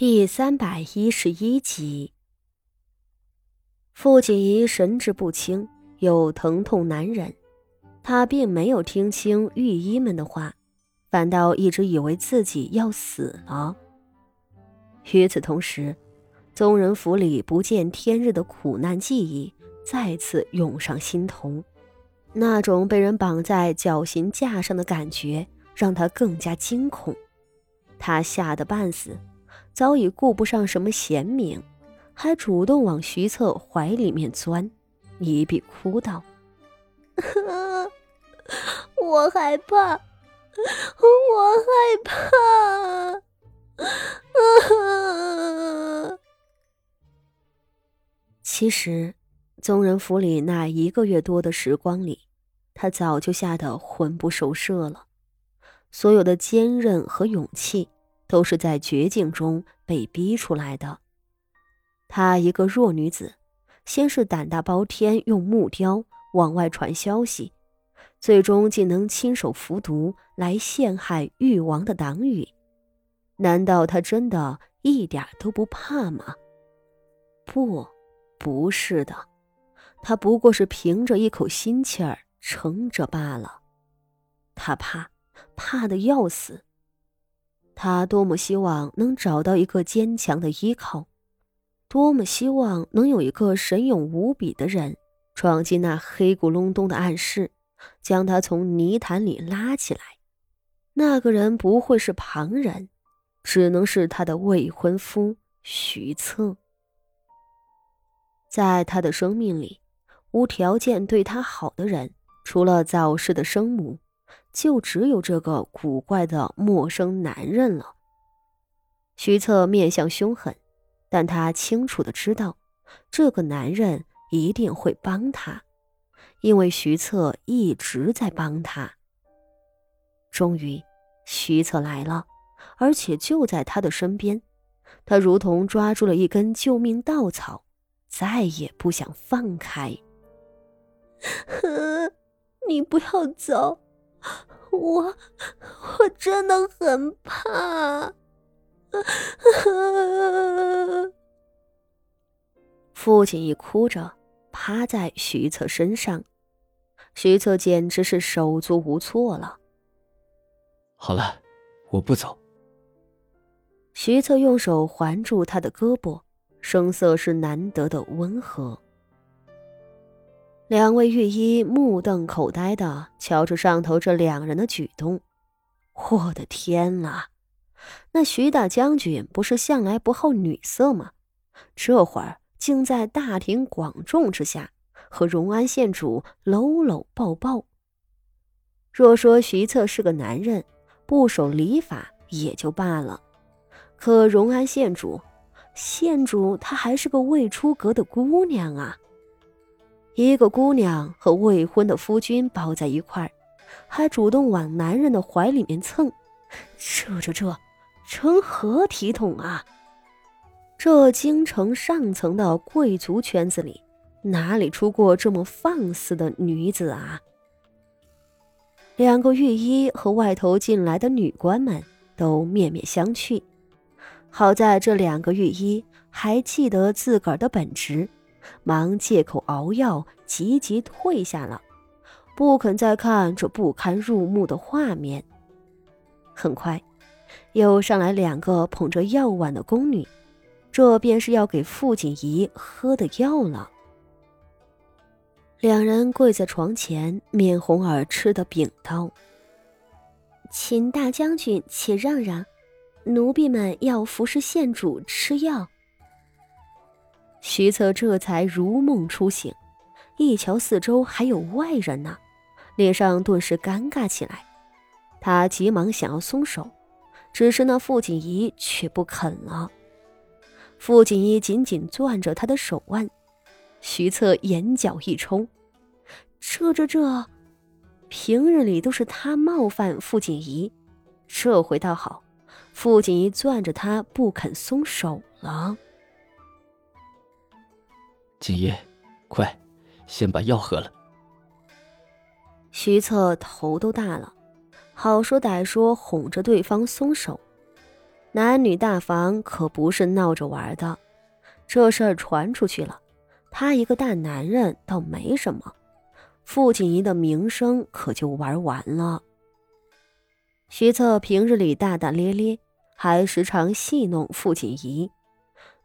第三百一十一集，傅锦仪神志不清，又疼痛难忍。他并没有听清御医们的话，反倒一直以为自己要死了。与此同时，宗人府里不见天日的苦难记忆再次涌上心头，那种被人绑在绞刑架上的感觉让他更加惊恐，他吓得半死。早已顾不上什么贤明，还主动往徐策怀里面钻，一笔哭道：“我害怕，我害怕。”其实，宗人府里那一个月多的时光里，他早就吓得魂不守舍了，所有的坚韧和勇气。都是在绝境中被逼出来的。她一个弱女子，先是胆大包天，用木雕往外传消息，最终竟能亲手服毒来陷害誉王的党羽。难道她真的一点都不怕吗？不，不是的，她不过是凭着一口心气儿撑着罢了。她怕，怕的要死。他多么希望能找到一个坚强的依靠，多么希望能有一个神勇无比的人闯进那黑咕隆咚的暗室，将他从泥潭里拉起来。那个人不会是旁人，只能是他的未婚夫徐策。在他的生命里，无条件对他好的人，除了早逝的生母。就只有这个古怪的陌生男人了。徐策面相凶狠，但他清楚的知道，这个男人一定会帮他，因为徐策一直在帮他。终于，徐策来了，而且就在他的身边，他如同抓住了一根救命稻草，再也不想放开。你不要走。我我真的很怕。父亲一哭着趴在徐策身上，徐策简直是手足无措了。好了，我不走。徐策用手环住他的胳膊，声色是难得的温和。两位御医目瞪口呆的瞧着上头这两人的举动，我的天哪！那徐大将军不是向来不好女色吗？这会儿竟在大庭广众之下和荣安县主搂搂抱抱。若说徐策是个男人，不守礼法也就罢了，可荣安县主，县主她还是个未出阁的姑娘啊！一个姑娘和未婚的夫君抱在一块儿，还主动往男人的怀里面蹭，这这这，成何体统啊！这京城上层的贵族圈子里，哪里出过这么放肆的女子啊？两个御医和外头进来的女官们都面面相觑，好在这两个御医还记得自个儿的本职。忙借口熬药，急急退下了，不肯再看这不堪入目的画面。很快，又上来两个捧着药碗的宫女，这便是要给傅锦仪喝的药了。两人跪在床前，面红耳赤的禀道：“秦大将军，且让让，奴婢们要服侍县主吃药。”徐策这才如梦初醒，一瞧四周还有外人呢，脸上顿时尴尬起来。他急忙想要松手，只是那傅锦仪却不肯了。傅锦仪紧紧攥着他的手腕，徐策眼角一抽，这这这，平日里都是他冒犯傅锦仪，这回倒好，傅锦仪攥着他不肯松手了。锦衣，快，先把药喝了。徐策头都大了，好说歹说哄着对方松手。男女大防可不是闹着玩的，这事儿传出去了，他一个大男人倒没什么，傅锦仪的名声可就玩完了。徐策平日里大大咧咧，还时常戏弄傅锦仪，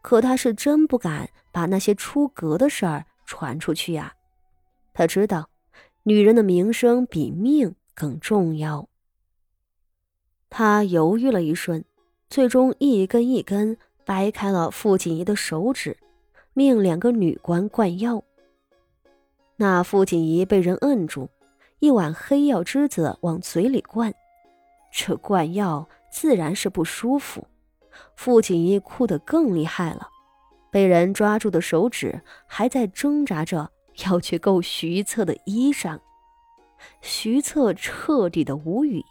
可他是真不敢把那些出格的事儿传出去呀。他知道，女人的名声比命更重要。他犹豫了一瞬。最终，一根一根掰开了傅锦仪的手指，命两个女官灌药。那傅锦仪被人摁住，一碗黑药汁子往嘴里灌，这灌药自然是不舒服。傅锦仪哭得更厉害了，被人抓住的手指还在挣扎着要去够徐策的衣裳。徐策彻底的无语。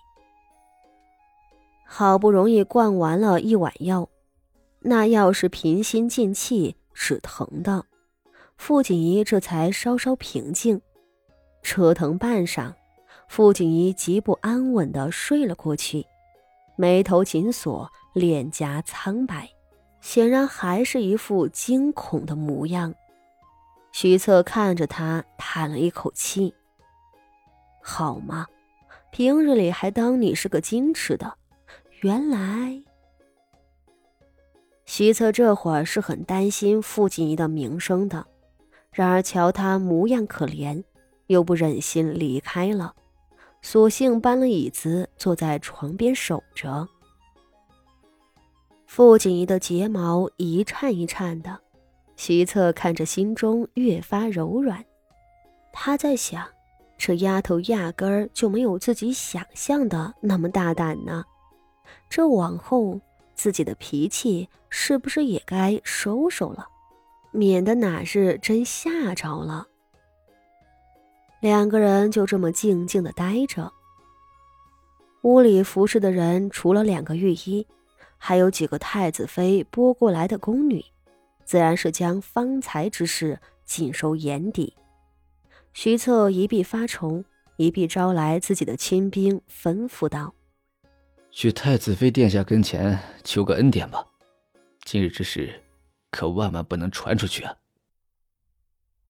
好不容易灌完了一碗药，那药是平心静气止疼的，傅锦仪这才稍稍平静。折腾半晌，傅锦仪极不安稳的睡了过去，眉头紧锁，脸颊苍白，显然还是一副惊恐的模样。徐策看着他，叹了一口气：“好嘛？平日里还当你是个矜持的。”原来，徐策这会儿是很担心傅锦仪的名声的。然而瞧他模样可怜，又不忍心离开了，索性搬了椅子坐在床边守着。傅锦仪的睫毛一颤一颤的，徐策看着心中越发柔软。他在想，这丫头压根儿就没有自己想象的那么大胆呢。这往后自己的脾气是不是也该收收了，免得哪日真吓着了。两个人就这么静静的待着。屋里服侍的人除了两个御医，还有几个太子妃拨过来的宫女，自然是将方才之事尽收眼底。徐策一臂发愁，一臂招来自己的亲兵，吩咐道。去太子妃殿下跟前求个恩典吧，今日之事可万万不能传出去啊！